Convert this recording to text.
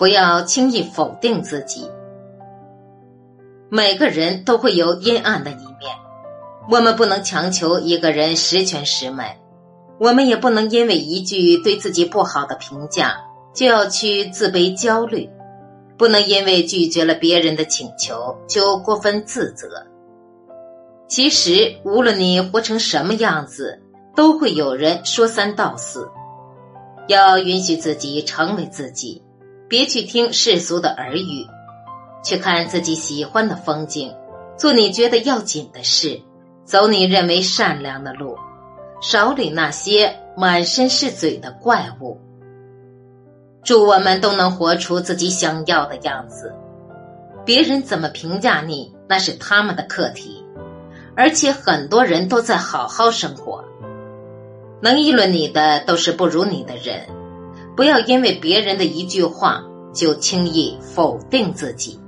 不要轻易否定自己。每个人都会有阴暗的一面，我们不能强求一个人十全十美，我们也不能因为一句对自己不好的评价就要去自卑焦虑，不能因为拒绝了别人的请求就过分自责。其实，无论你活成什么样子，都会有人说三道四。要允许自己成为自己，别去听世俗的耳语，去看自己喜欢的风景，做你觉得要紧的事，走你认为善良的路，少理那些满身是嘴的怪物。祝我们都能活出自己想要的样子。别人怎么评价你，那是他们的课题。而且很多人都在好好生活，能议论你的都是不如你的人，不要因为别人的一句话就轻易否定自己。